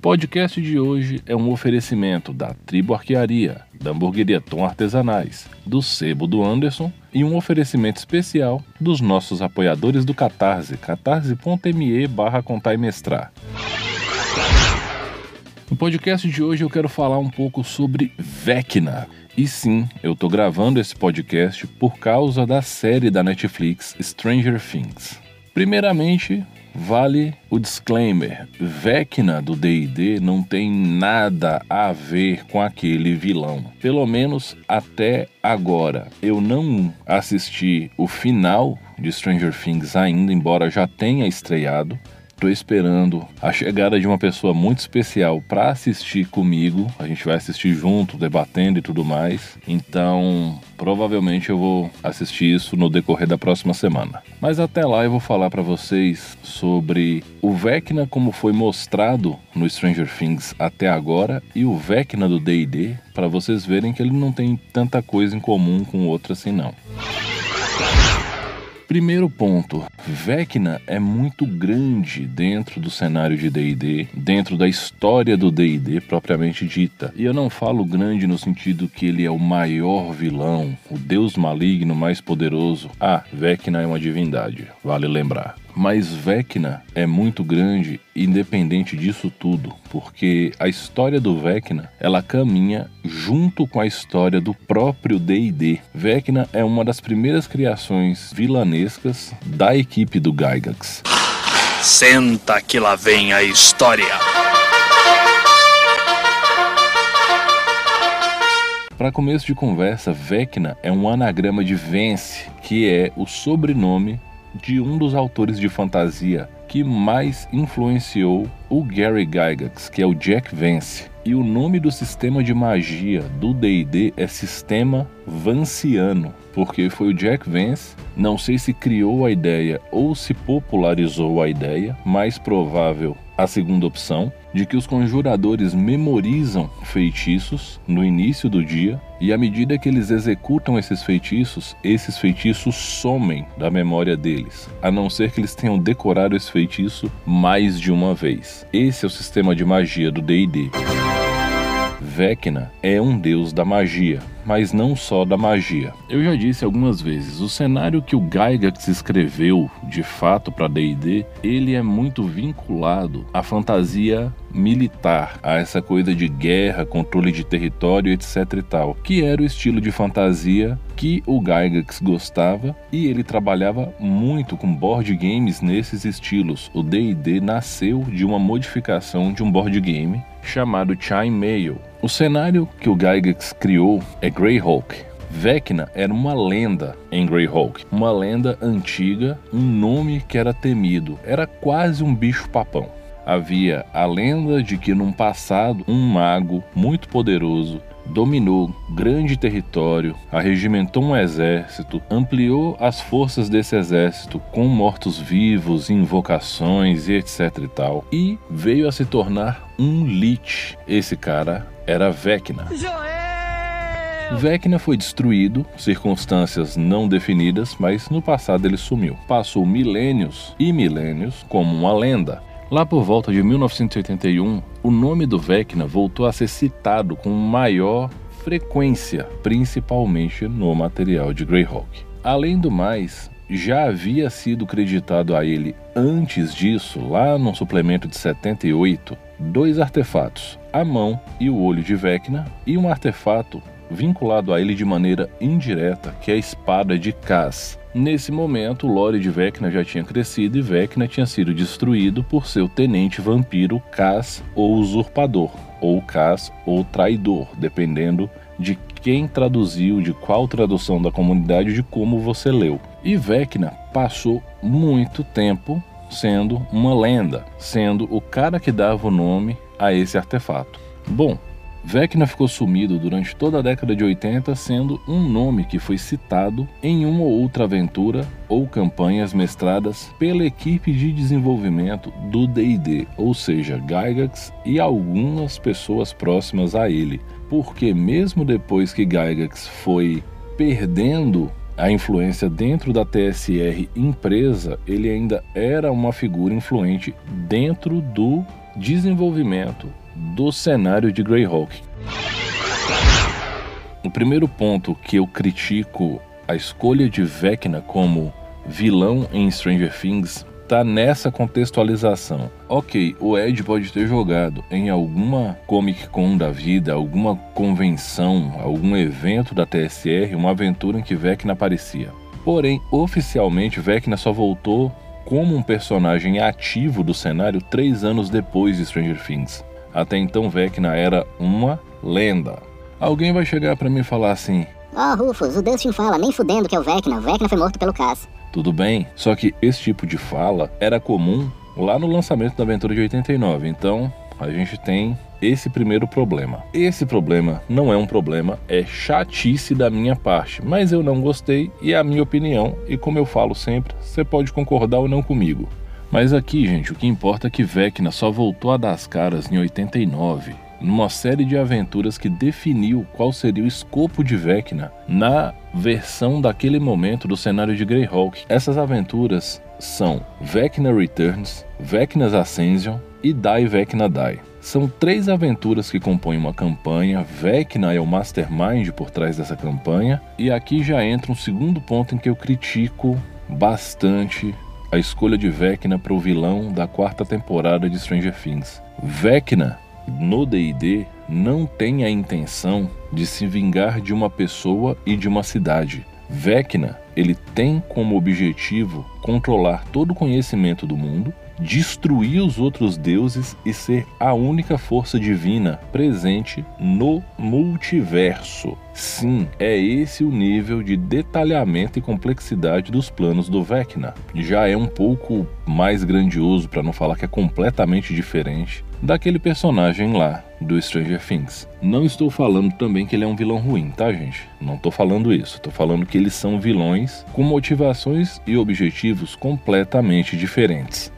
Podcast de hoje é um oferecimento da Tribo Arquearia, da Hamburgueria Tom Artesanais, do Sebo do Anderson e um oferecimento especial dos nossos apoiadores do Catarse, catarse.me barra. No podcast de hoje eu quero falar um pouco sobre Vecna. E sim, eu tô gravando esse podcast por causa da série da Netflix Stranger Things. Primeiramente, vale o disclaimer: Vecna do D&D não tem nada a ver com aquele vilão. Pelo menos até agora. Eu não assisti o final de Stranger Things ainda, embora já tenha estreado. Tô esperando a chegada de uma pessoa muito especial para assistir comigo. A gente vai assistir junto, debatendo e tudo mais. Então, provavelmente eu vou assistir isso no decorrer da próxima semana. Mas até lá eu vou falar para vocês sobre o Vecna como foi mostrado no Stranger Things até agora e o Vecna do D&D, para vocês verem que ele não tem tanta coisa em comum com o outro assim não. Primeiro ponto, Vecna é muito grande dentro do cenário de D&D, dentro da história do D&D propriamente dita. E eu não falo grande no sentido que ele é o maior vilão, o deus maligno mais poderoso. Ah, Vecna é uma divindade, vale lembrar. Mas Vecna é muito grande independente disso tudo, porque a história do Vecna, ela caminha junto com a história do próprio D&D. Vecna é uma das primeiras criações vilanescas da equipe do Gygax. Senta que lá vem a história. Para começo de conversa, Vecna é um anagrama de Vence, que é o sobrenome de um dos autores de fantasia que mais influenciou o Gary Gygax, que é o Jack Vance. E o nome do sistema de magia do D&D é Sistema Vanciano, porque foi o Jack Vance, não sei se criou a ideia ou se popularizou a ideia, mais provável a segunda opção, de que os conjuradores memorizam feitiços no início do dia e à medida que eles executam esses feitiços, esses feitiços somem da memória deles, a não ser que eles tenham decorado esse feitiço mais de uma vez. Esse é o sistema de magia do D&D. Vecna é um deus da magia, mas não só da magia. Eu já disse algumas vezes, o cenário que o Gygax escreveu de fato para D&D, ele é muito vinculado à fantasia militar, a essa coisa de guerra, controle de território, etc e tal, que era o estilo de fantasia que o Gygax gostava e ele trabalhava muito com board games nesses estilos. O D&D nasceu de uma modificação de um board game chamado Chime Mail. O cenário que o Gygax criou é Greyhawk. Vecna era uma lenda em Greyhawk, uma lenda antiga, um nome que era temido, era quase um bicho-papão. Havia a lenda de que num passado um mago muito poderoso dominou grande território, arregimentou um exército, ampliou as forças desse exército com mortos-vivos, invocações e etc e tal, e veio a se tornar um Lich. Esse cara era Vecna. Vecna foi destruído, circunstâncias não definidas, mas no passado ele sumiu. Passou milênios e milênios como uma lenda. Lá por volta de 1981, o nome do Vecna voltou a ser citado com maior frequência, principalmente no material de Greyhawk. Além do mais, já havia sido creditado a ele antes disso, lá no suplemento de 78, dois artefatos, a mão e o olho de Vecna, e um artefato vinculado a ele de maneira indireta, que é a espada de Kaz. Nesse momento, o lore de Vecna já tinha crescido e Vecna tinha sido destruído por seu tenente vampiro Kaz ou Usurpador, ou Kaz ou Traidor, dependendo de quem traduziu, de qual tradução da comunidade, de como você leu. E Vecna passou muito tempo sendo uma lenda, sendo o cara que dava o nome a esse artefato. Bom, Vecna ficou sumido durante toda a década de 80, sendo um nome que foi citado em uma ou outra aventura ou campanhas mestradas pela equipe de desenvolvimento do D&D, ou seja, Gygax e algumas pessoas próximas a ele, porque mesmo depois que Gygax foi perdendo a influência dentro da TSR empresa, ele ainda era uma figura influente dentro do desenvolvimento do cenário de Greyhawk. O primeiro ponto que eu critico a escolha de Vecna como vilão em Stranger Things tá nessa contextualização. Ok, o Ed pode ter jogado em alguma Comic Con da vida, alguma convenção, algum evento da TSR, uma aventura em que Vecna aparecia. Porém, oficialmente, Vecna só voltou como um personagem ativo do cenário três anos depois de Stranger Things. Até então, Vecna era uma lenda. Alguém vai chegar para mim e falar assim: Ó, oh, Rufus, o Dustin fala nem fudendo que é o Vecna. O Vecna foi morto pelo Cass. Tudo bem, só que esse tipo de fala era comum lá no lançamento da aventura de 89. Então, a gente tem esse primeiro problema. Esse problema não é um problema, é chatice da minha parte, mas eu não gostei e é a minha opinião, e como eu falo sempre, você pode concordar ou não comigo. Mas aqui, gente, o que importa é que Vecna só voltou a dar as caras em 89 numa série de aventuras que definiu qual seria o escopo de Vecna na versão daquele momento do cenário de Greyhawk. Essas aventuras são Vecna Returns, Vecna's Ascension e Die Vecna Die. São três aventuras que compõem uma campanha, Vecna é o mastermind por trás dessa campanha, e aqui já entra um segundo ponto em que eu critico bastante a escolha de Vecna para o vilão da quarta temporada de Stranger Things. Vecna no DD não tem a intenção de se vingar de uma pessoa e de uma cidade. Vecna, ele tem como objetivo controlar todo o conhecimento do mundo, destruir os outros deuses e ser a única força divina presente no multiverso. Sim, é esse o nível de detalhamento e complexidade dos planos do Vecna. Já é um pouco mais grandioso, para não falar que é completamente diferente daquele personagem lá do Stranger Things. Não estou falando também que ele é um vilão ruim, tá, gente? Não estou falando isso. Estou falando que eles são vilões com motivações e objetivos completamente diferentes.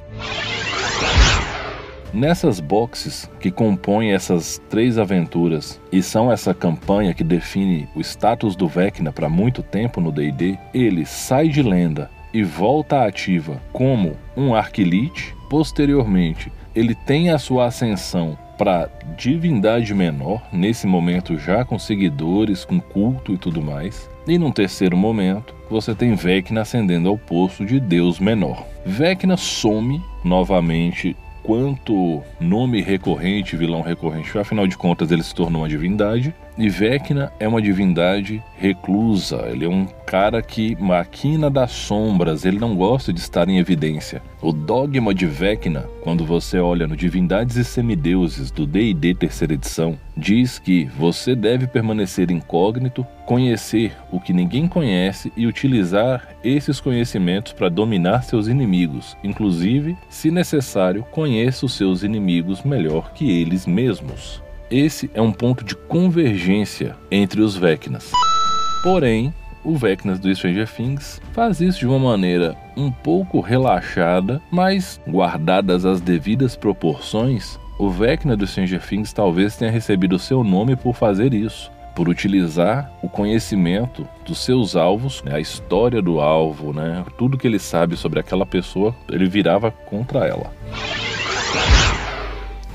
Nessas boxes que compõem essas três aventuras e são essa campanha que define o status do Vecna para muito tempo no D&D, ele sai de lenda e volta ativa como um Arquilite. Posteriormente, ele tem a sua ascensão para divindade menor, nesse momento já com seguidores, com culto e tudo mais. E num terceiro momento, você tem Vecna ascendendo ao posto de Deus menor. Vecna some novamente quanto nome recorrente, vilão recorrente, afinal de contas ele se tornou uma divindade. E Vecna é uma divindade reclusa, ele é um cara que maquina das sombras, ele não gosta de estar em evidência. O dogma de Vecna, quando você olha no Divindades e Semideuses do D&D terceira edição, diz que você deve permanecer incógnito, conhecer o que ninguém conhece e utilizar esses conhecimentos para dominar seus inimigos, inclusive, se necessário, conheça os seus inimigos melhor que eles mesmos. Esse é um ponto de convergência entre os Vecnas. Porém, o Vecnas do Stranger Things faz isso de uma maneira um pouco relaxada, mas guardadas as devidas proporções, o Vecna do Stranger Things talvez tenha recebido seu nome por fazer isso, por utilizar o conhecimento dos seus alvos, né, a história do alvo, né, tudo que ele sabe sobre aquela pessoa, ele virava contra ela.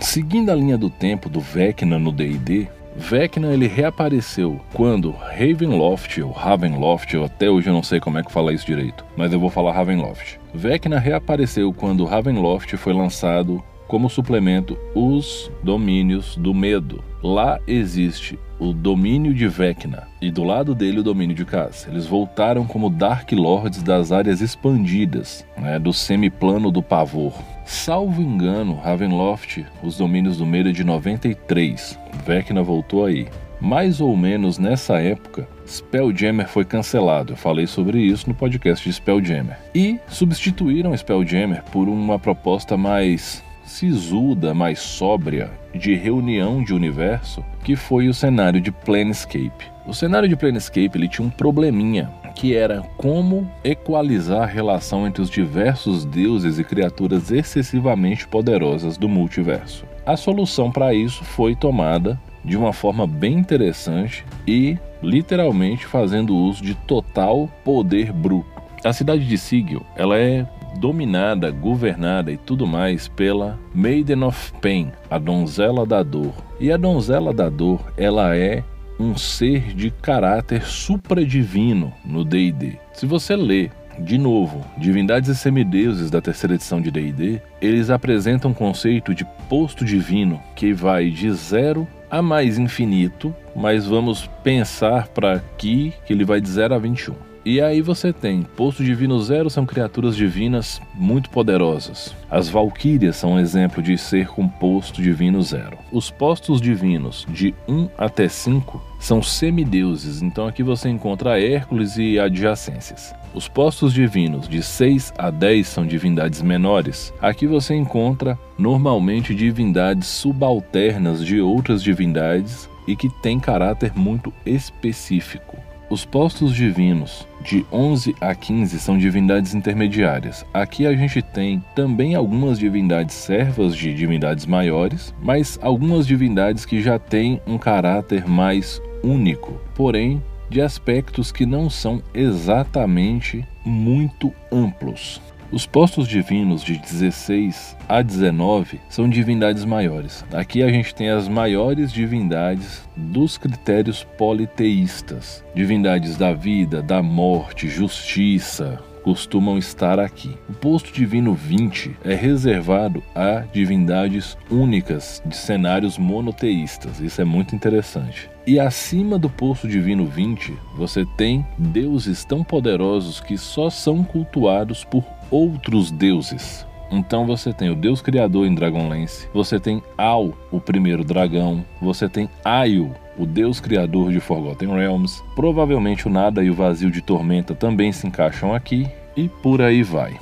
Seguindo a linha do tempo do Vecna no D&D, Vecna ele reapareceu quando Ravenloft, ou Ravenloft, eu até hoje eu não sei como é que fala isso direito, mas eu vou falar Ravenloft. Vecna reapareceu quando Ravenloft foi lançado como suplemento Os Domínios do Medo. Lá existe o domínio de Vecna e do lado dele o domínio de Cass. Eles voltaram como Dark Lords das áreas expandidas, né, do semiplano do pavor. Salvo engano, Ravenloft, os domínios do medo é de 93. Vecna voltou aí. Mais ou menos nessa época, Spelljammer foi cancelado. Eu falei sobre isso no podcast de Spelljammer. E substituíram Spelljammer por uma proposta mais sisuda, mais sóbria de reunião de universo, que foi o cenário de Planescape. O cenário de Planescape ele tinha um probleminha, que era como equalizar a relação entre os diversos deuses e criaturas excessivamente poderosas do multiverso. A solução para isso foi tomada de uma forma bem interessante e literalmente fazendo uso de total poder bruto. A cidade de Sigil, ela é dominada, governada e tudo mais pela Maiden of Pain, a donzela da dor. E a donzela da dor, ela é um ser de caráter supradivino no D&D. Se você lê de novo, Divindades e Semideuses da terceira edição de D&D, eles apresentam um conceito de posto divino que vai de zero a mais infinito, mas vamos pensar para aqui que ele vai de 0 a 21. E aí você tem Posto Divino Zero são criaturas divinas muito poderosas. As Valquírias são um exemplo de ser com posto divino zero. Os postos divinos de 1 até 5 são semideuses, então aqui você encontra Hércules e adjacências. Os postos divinos de 6 a 10 são divindades menores. Aqui você encontra normalmente divindades subalternas de outras divindades e que têm caráter muito específico. Os postos divinos de 11 a 15 são divindades intermediárias. Aqui a gente tem também algumas divindades servas de divindades maiores, mas algumas divindades que já têm um caráter mais único, porém de aspectos que não são exatamente muito amplos. Os postos divinos de 16 a 19 são divindades maiores. Aqui a gente tem as maiores divindades dos critérios politeístas: divindades da vida, da morte, justiça, costumam estar aqui. O posto divino 20 é reservado a divindades únicas de cenários monoteístas. Isso é muito interessante. E acima do posto divino 20, você tem deuses tão poderosos que só são cultuados por outros deuses. Então você tem o Deus Criador em Dragonlance, você tem Al, o primeiro dragão, você tem Aio, o Deus Criador de Forgotten Realms, provavelmente o Nada e o Vazio de Tormenta também se encaixam aqui, e por aí vai.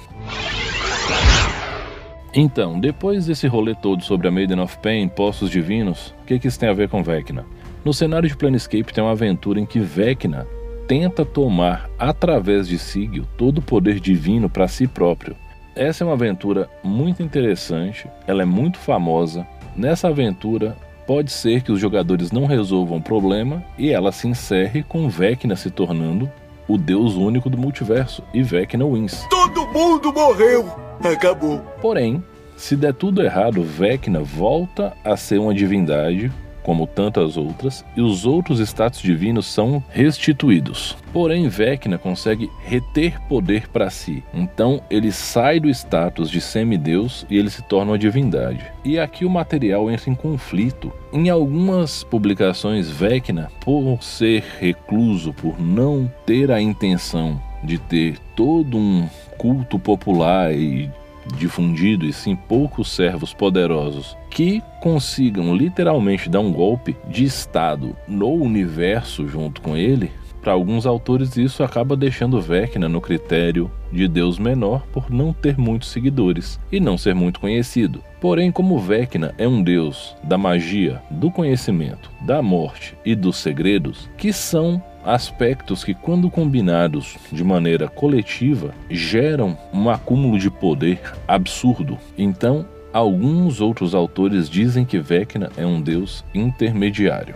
Então, depois desse rolê todo sobre a Maiden of Pain, Poços Divinos, o que, que isso tem a ver com Vecna? No cenário de Planescape tem uma aventura em que Vecna tenta tomar, através de Sigil, todo o poder divino para si próprio. Essa é uma aventura muito interessante, ela é muito famosa. Nessa aventura, pode ser que os jogadores não resolvam o problema e ela se encerre com Vecna se tornando o deus único do multiverso e Vecna wins. Todo mundo morreu! Acabou. Porém, se der tudo errado, Vecna volta a ser uma divindade como tantas outras, e os outros status divinos são restituídos. Porém, Vecna consegue reter poder para si. Então, ele sai do status de semideus e ele se torna uma divindade. E aqui o material entra em conflito. Em algumas publicações, Vecna, por ser recluso, por não ter a intenção de ter todo um culto popular e difundido e sim poucos servos poderosos que consigam literalmente dar um golpe de estado no universo junto com ele. Para alguns autores, isso acaba deixando Vecna no critério de Deus menor por não ter muitos seguidores e não ser muito conhecido. Porém, como Vecna é um deus da magia, do conhecimento, da morte e dos segredos, que são aspectos que, quando combinados de maneira coletiva, geram um acúmulo de poder absurdo. Então, alguns outros autores dizem que Vecna é um deus intermediário.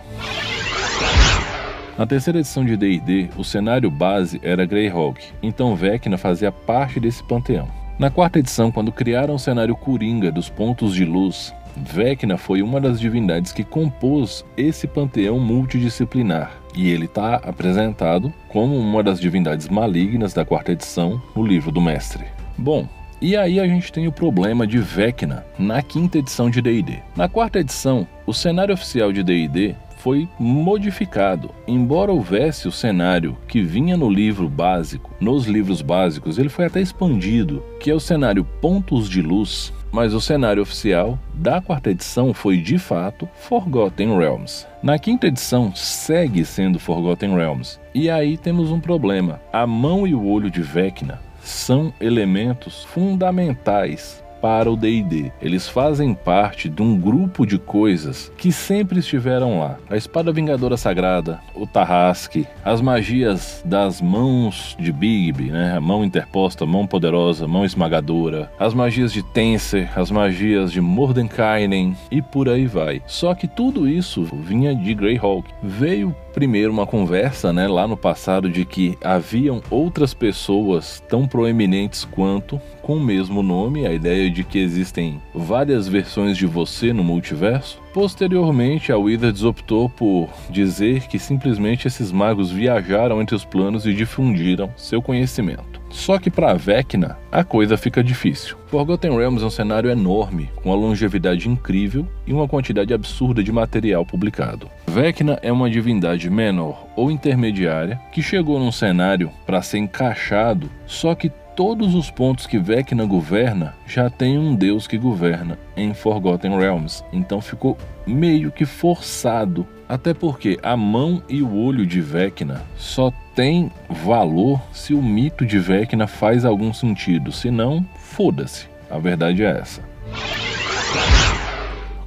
Na terceira edição de D&D, o cenário base era Greyhawk, então Vecna fazia parte desse panteão. Na quarta edição, quando criaram o cenário Coringa dos Pontos de Luz, Vecna foi uma das divindades que compôs esse panteão multidisciplinar, e ele está apresentado como uma das divindades malignas da quarta edição no livro do Mestre. Bom, e aí a gente tem o problema de Vecna na quinta edição de D&D. Na quarta edição, o cenário oficial de D&D foi modificado. Embora houvesse o cenário que vinha no livro básico, nos livros básicos, ele foi até expandido, que é o cenário Pontos de Luz, mas o cenário oficial da quarta edição foi de fato Forgotten Realms. Na quinta edição segue sendo Forgotten Realms. E aí temos um problema. A mão e o olho de Vecna são elementos fundamentais para o D&D. Eles fazem parte de um grupo de coisas que sempre estiveram lá. A espada vingadora sagrada, o Tarrasque, as magias das mãos de Bigby, né? A mão interposta, mão poderosa, mão esmagadora, as magias de Tenser, as magias de Mordenkainen e por aí vai. Só que tudo isso vinha de Greyhawk. Veio primeiro uma conversa, né, lá no passado de que haviam outras pessoas tão proeminentes quanto com o mesmo nome, a ideia de que existem várias versões de você no multiverso. Posteriormente, a Wizards optou por dizer que simplesmente esses magos viajaram entre os planos e difundiram seu conhecimento. Só que para Vecna, a coisa fica difícil. Forgotten Realms é um cenário enorme, com uma longevidade incrível e uma quantidade absurda de material publicado. Vecna é uma divindade menor ou intermediária que chegou num cenário para ser encaixado, só que todos os pontos que Vecna governa já tem um deus que governa em Forgotten Realms, então ficou meio que forçado. Até porque a mão e o olho de Vecna só tem valor se o mito de Vecna faz algum sentido, senão, foda-se. A verdade é essa.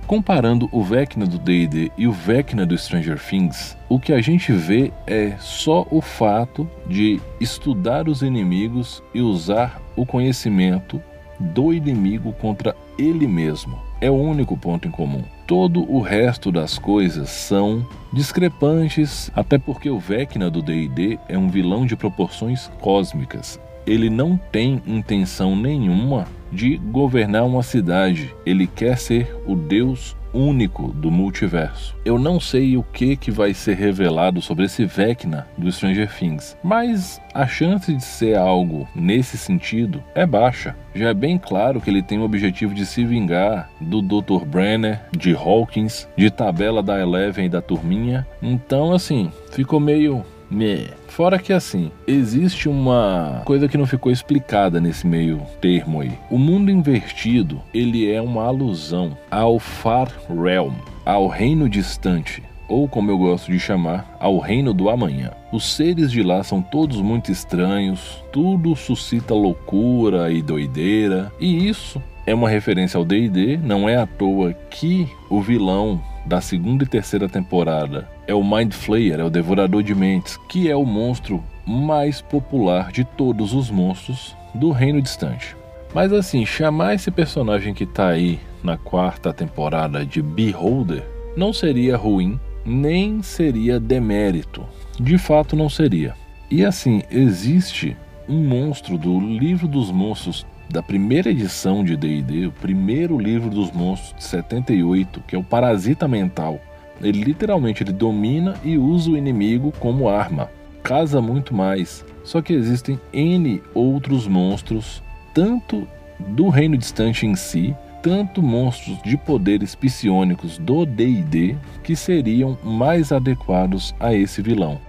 Comparando o Vecna do D&D e o Vecna do Stranger Things, o que a gente vê é só o fato de estudar os inimigos e usar o conhecimento do inimigo contra ele mesmo. É o único ponto em comum. Todo o resto das coisas são discrepantes, até porque o Vecna do D&D é um vilão de proporções cósmicas. Ele não tem intenção nenhuma de governar uma cidade. Ele quer ser o Deus único do multiverso. Eu não sei o que que vai ser revelado sobre esse Vecna do Stranger Things, mas a chance de ser algo nesse sentido é baixa. Já é bem claro que ele tem o objetivo de se vingar do Dr. Brenner, de Hawkins, de tabela da Eleven e da turminha. Então, assim, ficou meio Fora que assim, existe uma coisa que não ficou explicada nesse meio termo aí. O mundo invertido, ele é uma alusão ao Far Realm, ao reino distante, ou como eu gosto de chamar, ao reino do amanhã. Os seres de lá são todos muito estranhos, tudo suscita loucura e doideira, e isso é uma referência ao D&D, não é à toa que o vilão da segunda e terceira temporada é o Mind Flayer, é o Devorador de Mentes, que é o monstro mais popular de todos os monstros do Reino Distante. Mas assim, chamar esse personagem que tá aí na quarta temporada de Beholder não seria ruim, nem seria demérito. De fato, não seria. E assim, existe um monstro do livro dos monstros da primeira edição de D&D, o primeiro livro dos monstros de 78, que é o Parasita Mental. Ele literalmente ele domina e usa o inimigo como arma. Casa muito mais. Só que existem N outros monstros, tanto do reino distante em si, tanto monstros de poderes psionicos do D&D que seriam mais adequados a esse vilão.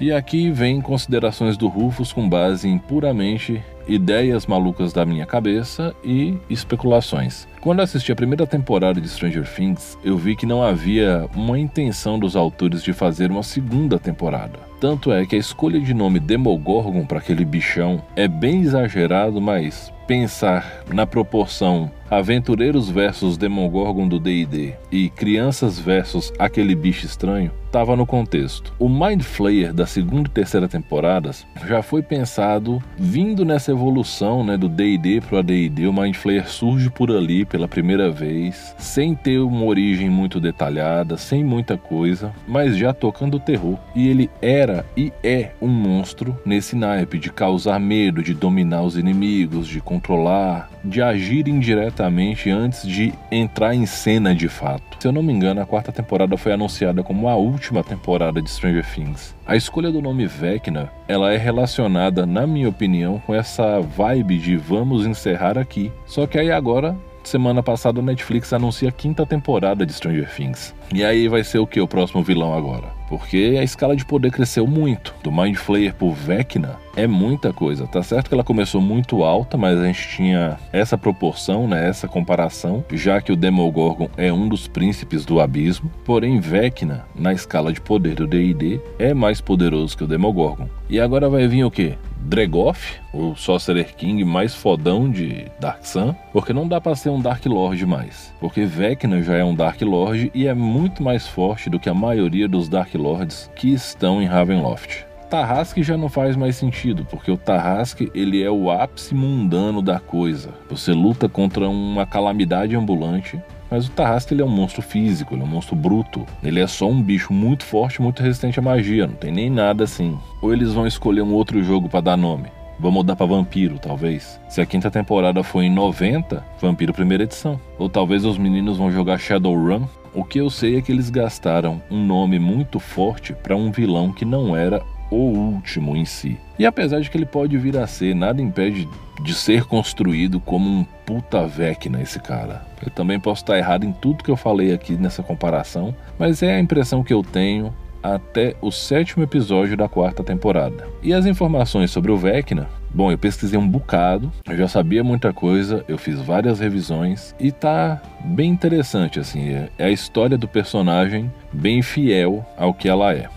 E aqui vem considerações do Rufus com base em puramente ideias malucas da minha cabeça e especulações. Quando assisti a primeira temporada de Stranger Things, eu vi que não havia uma intenção dos autores de fazer uma segunda temporada. Tanto é que a escolha de nome Demogorgon para aquele bichão é bem exagerado, mas pensar na proporção Aventureiros versus Demogorgon do D&D e Crianças versus aquele bicho estranho estava no contexto. O Mind Flayer da segunda e terceira temporadas já foi pensado vindo nessa evolução né, do D&D para o AD&D. O Mind Flayer surge por ali pela primeira vez, sem ter uma origem muito detalhada, sem muita coisa, mas já tocando terror. E ele era e é um monstro nesse naipe de causar medo, de dominar os inimigos, de controlar, de agir indiretamente antes de entrar em cena de fato. Se eu não me engano, a quarta temporada foi anunciada como a última temporada de Stranger Things. A escolha do nome Vecna, ela é relacionada, na minha opinião, com essa vibe de vamos encerrar aqui. Só que aí agora semana passada o Netflix anuncia a quinta temporada de Stranger Things. E aí vai ser o que o próximo vilão agora? Porque a escala de poder cresceu muito. Do Mind Flayer por Vecna é muita coisa. Tá certo que ela começou muito alta, mas a gente tinha essa proporção, né, essa comparação, já que o Demogorgon é um dos príncipes do abismo. Porém, Vecna, na escala de poder do D&D, é mais poderoso que o Demogorgon. E agora vai vir o que? Dregoff, o Sorcerer King mais fodão de Dark Sun, porque não dá para ser um Dark Lord mais, porque Vecna já é um Dark Lord e é muito mais forte do que a maioria dos Dark Lords que estão em Ravenloft. Tarrasque já não faz mais sentido, porque o Tarrasque ele é o ápice mundano da coisa. Você luta contra uma calamidade ambulante, mas o Tarrasque ele é um monstro físico, ele é um monstro bruto. Ele é só um bicho muito forte, muito resistente à magia, não tem nem nada assim. Ou eles vão escolher um outro jogo para dar nome. Vou mudar para Vampiro, talvez. Se a quinta temporada foi em 90, Vampiro primeira edição. Ou talvez os meninos vão jogar Shadowrun. O que eu sei é que eles gastaram um nome muito forte para um vilão que não era o último em si. E apesar de que ele pode vir a ser, nada impede de ser construído como um puta Vecna esse cara. Eu também posso estar errado em tudo que eu falei aqui nessa comparação, mas é a impressão que eu tenho até o sétimo episódio da quarta temporada. E as informações sobre o Vecna? Bom, eu pesquisei um bocado, eu já sabia muita coisa, eu fiz várias revisões e tá bem interessante assim, é a história do personagem bem fiel ao que ela é.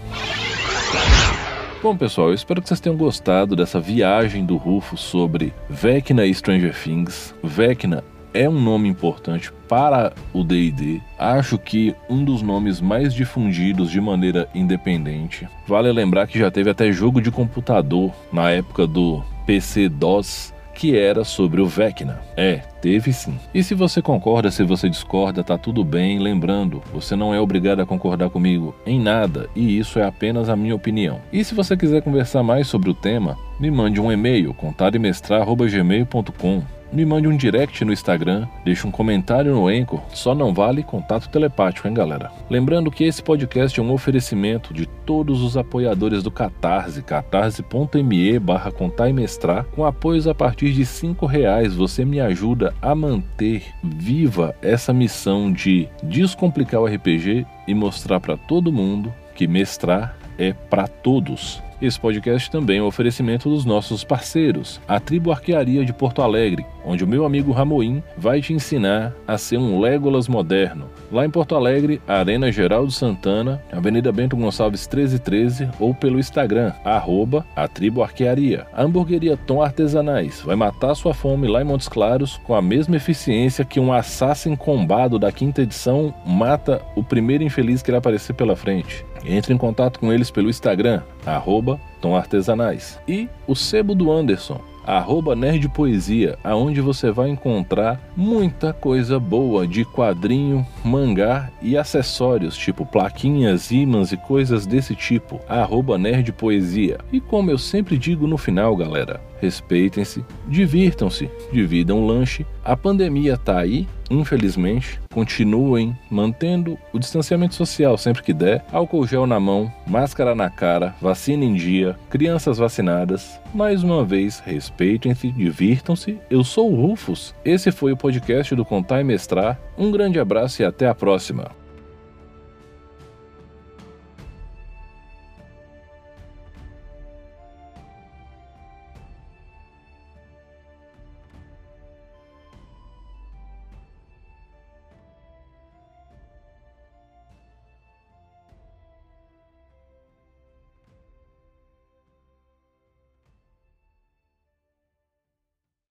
Bom, pessoal, eu espero que vocês tenham gostado dessa viagem do Rufo sobre Vecna e Stranger Things. Vecna é um nome importante para o D&D. Acho que um dos nomes mais difundidos de maneira independente. Vale lembrar que já teve até jogo de computador na época do PC DOS que era sobre o Vecna. É, teve sim. E se você concorda, se você discorda, tá tudo bem. Lembrando, você não é obrigado a concordar comigo em nada e isso é apenas a minha opinião. E se você quiser conversar mais sobre o tema, me mande um e-mail contademestrar@gmail.com me mande um direct no Instagram, deixe um comentário no Anchor, só não vale contato telepático, hein, galera? Lembrando que esse podcast é um oferecimento de todos os apoiadores do Catarse, catarse.me barra contar e mestrar, com apoios a partir de cinco reais, você me ajuda a manter viva essa missão de descomplicar o RPG e mostrar para todo mundo que mestrar é para todos. Esse podcast também é um oferecimento dos nossos parceiros, a Tribo Arquearia de Porto Alegre, onde o meu amigo Ramoim vai te ensinar a ser um Legolas moderno. Lá em Porto Alegre, Arena Geraldo Santana, Avenida Bento Gonçalves 1313 ou pelo Instagram, arroba a Tribo Arquearia. A hamburgueria Tom Artesanais vai matar sua fome lá em Montes Claros com a mesma eficiência que um assassin combado da quinta edição mata o primeiro infeliz que irá aparecer pela frente. Entre em contato com eles pelo Instagram, arroba Tom Artesanais. E o Sebo do Anderson, arroba Nerd Poesia, aonde você vai encontrar muita coisa boa de quadrinho, mangá e acessórios, tipo plaquinhas, ímãs e coisas desse tipo, arroba Nerd Poesia. E como eu sempre digo no final, galera, respeitem-se, divirtam-se, dividam o lanche. A pandemia tá aí, infelizmente. Continuem mantendo o distanciamento social sempre que der, álcool gel na mão, máscara na cara, vacina em dia, crianças vacinadas. Mais uma vez, respeitem-se, divirtam-se. Eu sou o Rufus. Esse foi o podcast do Contar e Mestrar. Um grande abraço e até a próxima.